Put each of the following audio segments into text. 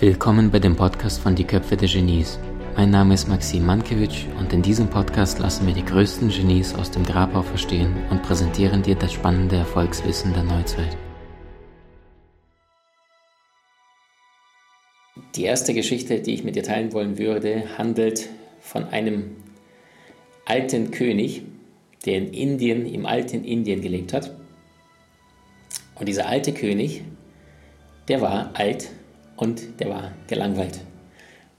Willkommen bei dem Podcast von Die Köpfe der Genies. Mein Name ist Maxim Mankewitsch und in diesem Podcast lassen wir die größten Genies aus dem Grabau verstehen und präsentieren dir das spannende Erfolgswissen der Neuzeit. Die erste Geschichte, die ich mit dir teilen wollen würde, handelt von einem alten König, der in Indien, im alten Indien gelebt hat. Und dieser alte König, der war alt und der war gelangweilt.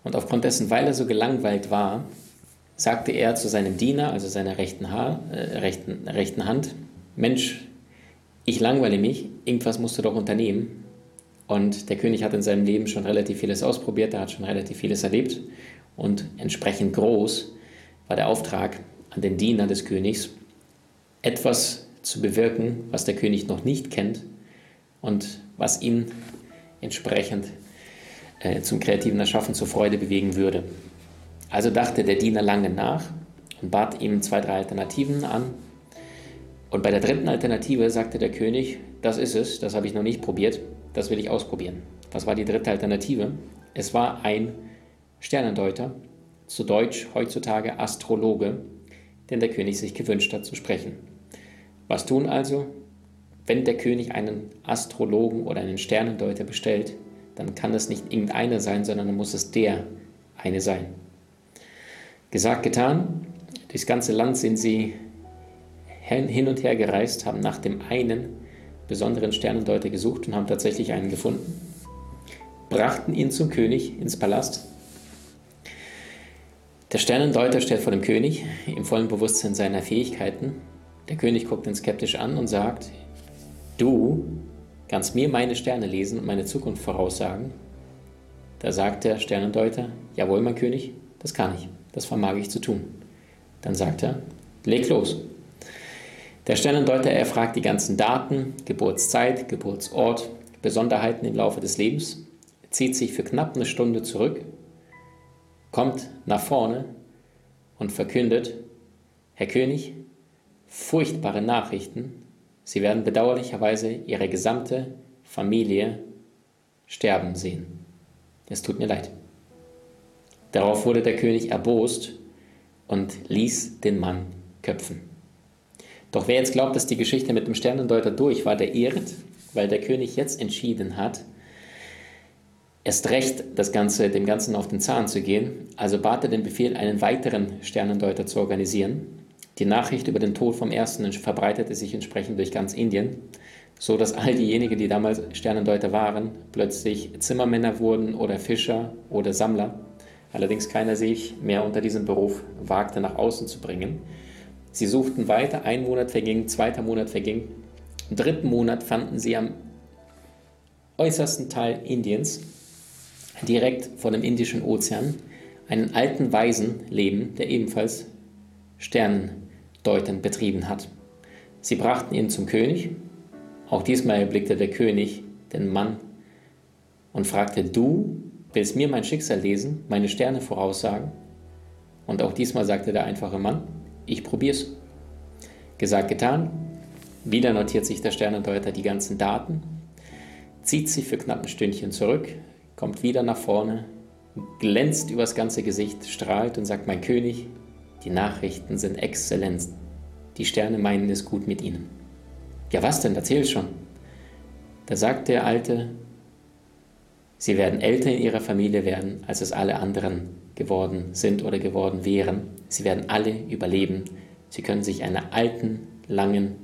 Und aufgrund dessen, weil er so gelangweilt war, sagte er zu seinem Diener, also seiner rechten, Haar, äh, rechten, rechten Hand, Mensch, ich langweile mich, irgendwas musst du doch unternehmen. Und der König hat in seinem Leben schon relativ vieles ausprobiert, er hat schon relativ vieles erlebt. Und entsprechend groß war der Auftrag an den Diener des Königs, etwas zu bewirken, was der König noch nicht kennt und was ihn entsprechend äh, zum kreativen Erschaffen zur Freude bewegen würde. Also dachte der Diener lange nach und bat ihm zwei, drei Alternativen an. Und bei der dritten Alternative sagte der König, das ist es, das habe ich noch nicht probiert, das will ich ausprobieren. Was war die dritte Alternative? Es war ein Sternendeuter, zu Deutsch heutzutage Astrologe, den der König sich gewünscht hat zu sprechen. Was tun also? Wenn der König einen Astrologen oder einen Sternendeuter bestellt, dann kann es nicht irgendeiner sein, sondern dann muss es der eine sein. Gesagt, getan. Durchs ganze Land sind sie hin und her gereist, haben nach dem einen besonderen Sternendeuter gesucht und haben tatsächlich einen gefunden. Brachten ihn zum König ins Palast. Der Sternendeuter steht vor dem König im vollen Bewusstsein seiner Fähigkeiten. Der König guckt ihn skeptisch an und sagt, du Kannst mir meine Sterne lesen und meine Zukunft voraussagen? Da sagt der Sternendeuter, jawohl, mein König, das kann ich, das vermag ich zu tun. Dann sagt er, leg los. Der Sternendeuter erfragt die ganzen Daten, Geburtszeit, Geburtsort, Besonderheiten im Laufe des Lebens, zieht sich für knapp eine Stunde zurück, kommt nach vorne und verkündet, Herr König, furchtbare Nachrichten Sie werden bedauerlicherweise ihre gesamte Familie sterben sehen. Es tut mir leid. Darauf wurde der König erbost und ließ den Mann köpfen. Doch wer jetzt glaubt, dass die Geschichte mit dem Sternendeuter durch war, der irrt, weil der König jetzt entschieden hat, erst recht das Ganze, dem Ganzen auf den Zahn zu gehen, also bat er den Befehl, einen weiteren Sternendeuter zu organisieren die Nachricht über den Tod vom ersten verbreitete sich entsprechend durch ganz Indien, so dass all diejenigen, die damals Sternendeuter waren, plötzlich Zimmermänner wurden oder Fischer oder Sammler. Allerdings keiner sich mehr unter diesem Beruf wagte, nach außen zu bringen. Sie suchten weiter, ein Monat verging, zweiter Monat verging. Im dritten Monat fanden sie am äußersten Teil Indiens, direkt vor dem Indischen Ozean, einen alten Weisen leben, der ebenfalls Sternen Deuten betrieben hat. Sie brachten ihn zum König. Auch diesmal erblickte der König den Mann und fragte, du willst mir mein Schicksal lesen, meine Sterne voraussagen? Und auch diesmal sagte der einfache Mann, ich probier's. Gesagt, getan. Wieder notiert sich der Sternendeuter die ganzen Daten, zieht sich für knapp ein Stündchen zurück, kommt wieder nach vorne, glänzt übers ganze Gesicht, strahlt und sagt, mein König, die Nachrichten sind exzellent. Die Sterne meinen es gut mit ihnen. Ja, was denn? Erzähl schon. Da sagt der Alte, sie werden älter in ihrer Familie werden, als es alle anderen geworden sind oder geworden wären. Sie werden alle überleben. Sie können sich einer alten, langen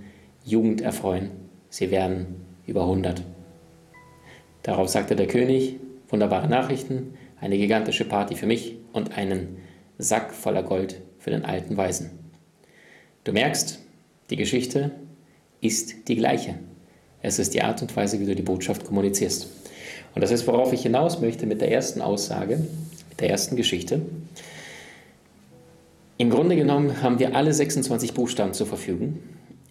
Jugend erfreuen. Sie werden über 100. Darauf sagte der König, wunderbare Nachrichten, eine gigantische Party für mich und einen Sack voller Gold für den alten Weisen. Du merkst, die Geschichte ist die gleiche. Es ist die Art und Weise, wie du die Botschaft kommunizierst. Und das ist, worauf ich hinaus möchte mit der ersten Aussage, mit der ersten Geschichte. Im Grunde genommen haben wir alle 26 Buchstaben zur Verfügung.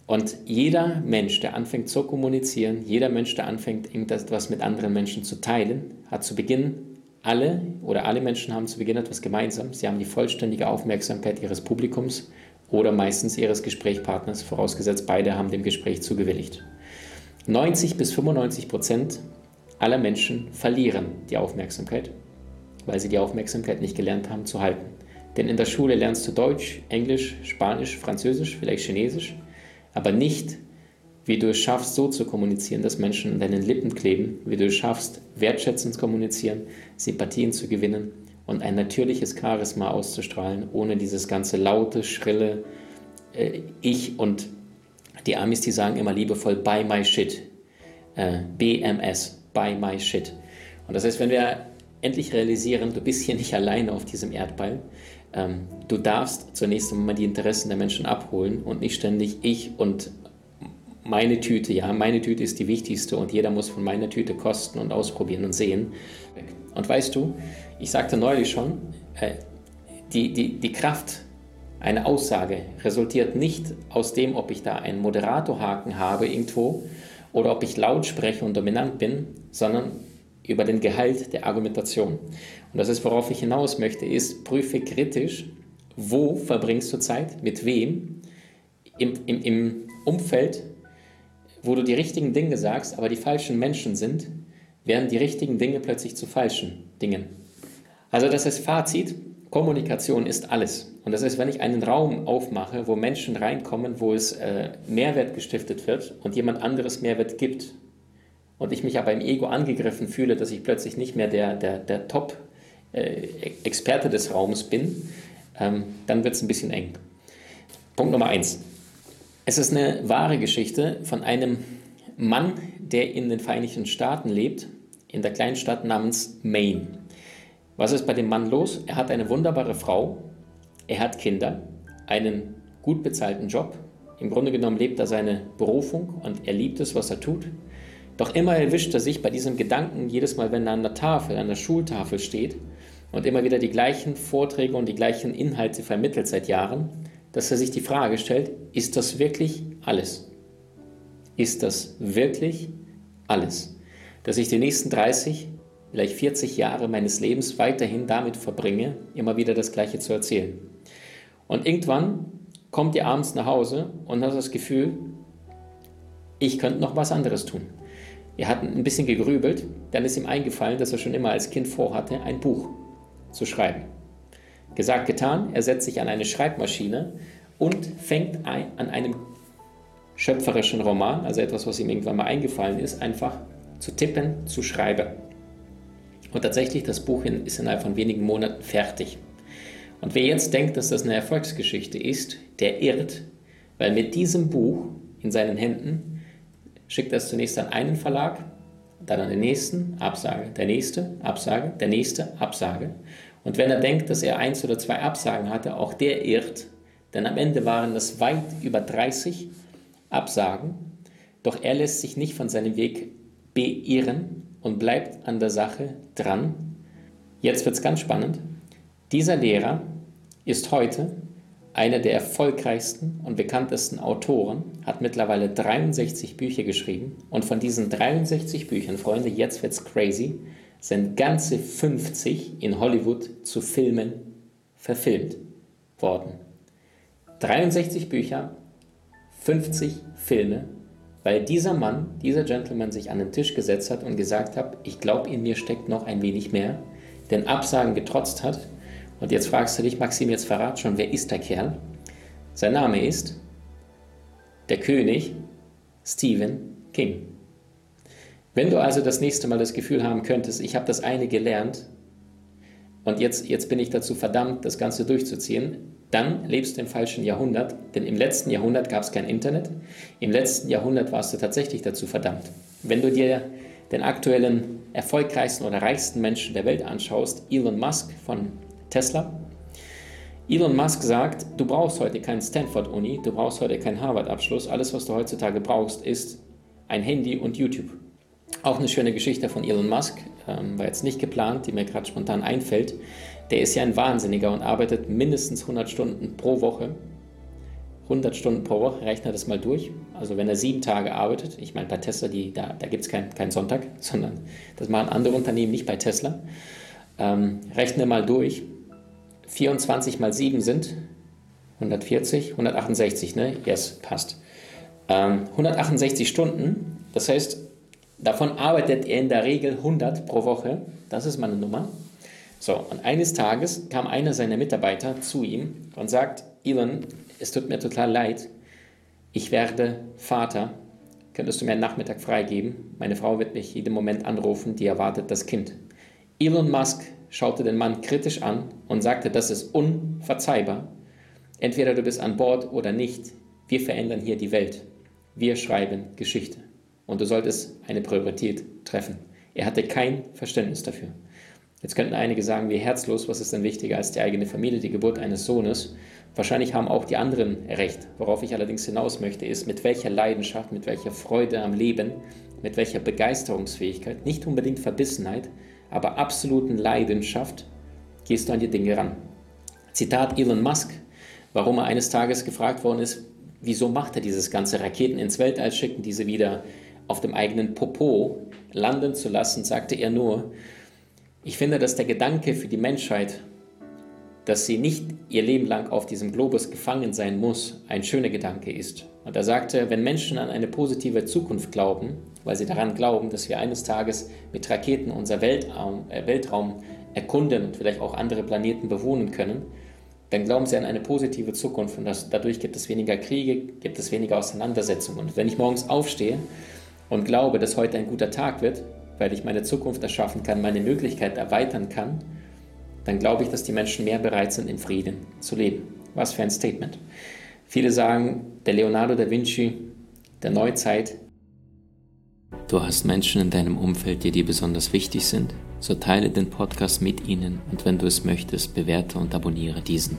Und jeder Mensch, der anfängt zu kommunizieren, jeder Mensch, der anfängt, irgendetwas mit anderen Menschen zu teilen, hat zu Beginn alle oder alle Menschen haben zu Beginn etwas gemeinsam. Sie haben die vollständige Aufmerksamkeit ihres Publikums oder meistens ihres Gesprächspartners, vorausgesetzt beide haben dem Gespräch zugewilligt. 90 bis 95 Prozent aller Menschen verlieren die Aufmerksamkeit, weil sie die Aufmerksamkeit nicht gelernt haben zu halten. Denn in der Schule lernst du Deutsch, Englisch, Spanisch, Französisch, vielleicht Chinesisch, aber nicht, wie du es schaffst, so zu kommunizieren, dass Menschen an deinen Lippen kleben, wie du es schaffst, wertschätzend zu kommunizieren, Sympathien zu gewinnen und ein natürliches Charisma auszustrahlen, ohne dieses ganze laute, schrille äh, Ich und die Amis, die sagen immer liebevoll Buy my shit. Äh, BMS, Buy my shit. Und das heißt, wenn wir endlich realisieren, du bist hier nicht alleine auf diesem Erdball, ähm, du darfst zunächst einmal die Interessen der Menschen abholen und nicht ständig ich und meine Tüte, ja, meine Tüte ist die wichtigste und jeder muss von meiner Tüte kosten und ausprobieren und sehen. Und weißt du, ich sagte neulich schon, äh, die, die, die Kraft einer Aussage resultiert nicht aus dem, ob ich da einen Moderatorhaken habe irgendwo oder ob ich laut spreche und dominant bin, sondern über den Gehalt der Argumentation. Und das ist, worauf ich hinaus möchte, ist, prüfe kritisch, wo verbringst du Zeit, mit wem, im, im, im Umfeld, wo du die richtigen Dinge sagst, aber die falschen Menschen sind, werden die richtigen Dinge plötzlich zu falschen Dingen. Also das ist Fazit, Kommunikation ist alles. Und das ist, wenn ich einen Raum aufmache, wo Menschen reinkommen, wo es äh, Mehrwert gestiftet wird und jemand anderes Mehrwert gibt und ich mich aber im Ego angegriffen fühle, dass ich plötzlich nicht mehr der, der, der Top-Experte äh, des Raums bin, ähm, dann wird es ein bisschen eng. Punkt Nummer eins. Es ist eine wahre Geschichte von einem Mann, der in den Vereinigten Staaten lebt, in der kleinen Stadt namens Maine. Was ist bei dem Mann los? Er hat eine wunderbare Frau, er hat Kinder, einen gut bezahlten Job. Im Grunde genommen lebt er seine Berufung und er liebt es, was er tut. Doch immer erwischt er sich bei diesem Gedanken, jedes Mal, wenn er an der Tafel, an der Schultafel steht und immer wieder die gleichen Vorträge und die gleichen Inhalte vermittelt seit Jahren, dass er sich die Frage stellt, ist das wirklich alles? Ist das wirklich alles? Dass ich die nächsten 30, vielleicht 40 Jahre meines Lebens weiterhin damit verbringe, immer wieder das Gleiche zu erzählen. Und irgendwann kommt ihr abends nach Hause und hat das Gefühl, ich könnte noch was anderes tun. Er hat ein bisschen gegrübelt, dann ist ihm eingefallen, dass er schon immer als Kind vorhatte, ein Buch zu schreiben. Gesagt, getan, er setzt sich an eine Schreibmaschine und fängt ein, an einem schöpferischen Roman, also etwas, was ihm irgendwann mal eingefallen ist, einfach zu tippen, zu schreiben. Und tatsächlich, das Buch ist innerhalb von wenigen Monaten fertig. Und wer jetzt denkt, dass das eine Erfolgsgeschichte ist, der irrt, weil mit diesem Buch in seinen Händen schickt er es zunächst an einen Verlag, dann an den nächsten, Absage, der nächste, Absage, der nächste, Absage. Und wenn er denkt, dass er eins oder zwei Absagen hatte, auch der irrt, denn am Ende waren es weit über 30 Absagen, doch er lässt sich nicht von seinem Weg beirren und bleibt an der Sache dran. Jetzt wird es ganz spannend. Dieser Lehrer ist heute einer der erfolgreichsten und bekanntesten Autoren, hat mittlerweile 63 Bücher geschrieben und von diesen 63 Büchern, Freunde, jetzt wird's crazy, sind ganze 50 in Hollywood zu Filmen verfilmt worden. 63 Bücher, 50 Filme, weil dieser Mann, dieser Gentleman sich an den Tisch gesetzt hat und gesagt hat, ich glaube, in mir steckt noch ein wenig mehr, den Absagen getrotzt hat und jetzt fragst du dich, Maxim, jetzt verrat schon, wer ist der Kerl? Sein Name ist der König Stephen King. Wenn du also das nächste Mal das Gefühl haben könntest, ich habe das eine gelernt und jetzt, jetzt bin ich dazu verdammt, das Ganze durchzuziehen, dann lebst du im falschen Jahrhundert, denn im letzten Jahrhundert gab es kein Internet, im letzten Jahrhundert warst du tatsächlich dazu verdammt. Wenn du dir den aktuellen erfolgreichsten oder reichsten Menschen der Welt anschaust, Elon Musk von Tesla. Elon Musk sagt, du brauchst heute keinen Stanford-Uni, du brauchst heute keinen Harvard-Abschluss. Alles, was du heutzutage brauchst, ist ein Handy und YouTube. Auch eine schöne Geschichte von Elon Musk, ähm, war jetzt nicht geplant, die mir gerade spontan einfällt. Der ist ja ein Wahnsinniger und arbeitet mindestens 100 Stunden pro Woche. 100 Stunden pro Woche, rechne das mal durch. Also wenn er sieben Tage arbeitet, ich meine bei Tesla, die, da, da gibt es keinen kein Sonntag, sondern das machen andere Unternehmen nicht bei Tesla. Ähm, rechne mal durch, 24 mal 7 sind 140, 168, ne? Yes, passt. Ähm, 168 Stunden, das heißt, Davon arbeitet er in der Regel 100 pro Woche. Das ist meine Nummer. So, und eines Tages kam einer seiner Mitarbeiter zu ihm und sagt, Elon, es tut mir total leid, ich werde Vater, könntest du mir einen Nachmittag freigeben? Meine Frau wird mich jeden Moment anrufen, die erwartet das Kind. Elon Musk schaute den Mann kritisch an und sagte, das ist unverzeihbar. Entweder du bist an Bord oder nicht. Wir verändern hier die Welt. Wir schreiben Geschichte. Und du solltest eine Priorität treffen. Er hatte kein Verständnis dafür. Jetzt könnten einige sagen, wie herzlos, was ist denn wichtiger als die eigene Familie, die Geburt eines Sohnes? Wahrscheinlich haben auch die anderen recht. Worauf ich allerdings hinaus möchte, ist, mit welcher Leidenschaft, mit welcher Freude am Leben, mit welcher Begeisterungsfähigkeit, nicht unbedingt Verbissenheit, aber absoluten Leidenschaft gehst du an die Dinge ran. Zitat Elon Musk, warum er eines Tages gefragt worden ist, wieso macht er dieses ganze Raketen ins Weltall schicken, diese wieder auf dem eigenen Popo landen zu lassen, sagte er nur, ich finde, dass der Gedanke für die Menschheit dass sie nicht ihr Leben lang auf diesem Globus gefangen sein muss, ein schöner Gedanke ist. Und er sagte, wenn Menschen an eine positive Zukunft glauben, weil sie daran glauben, dass wir eines Tages mit Raketen unser Weltraum, äh, Weltraum erkunden und vielleicht auch andere Planeten bewohnen können, dann glauben sie an eine positive Zukunft und das, dadurch gibt es weniger Kriege, gibt es weniger Auseinandersetzungen. Und wenn ich morgens aufstehe und glaube, dass heute ein guter Tag wird, weil ich meine Zukunft erschaffen kann, meine Möglichkeit erweitern kann, dann glaube ich, dass die Menschen mehr bereit sind, im Frieden zu leben. Was für ein Statement. Viele sagen, der Leonardo da Vinci der Neuzeit. Du hast Menschen in deinem Umfeld, die dir besonders wichtig sind? So teile den Podcast mit ihnen und wenn du es möchtest, bewerte und abonniere diesen.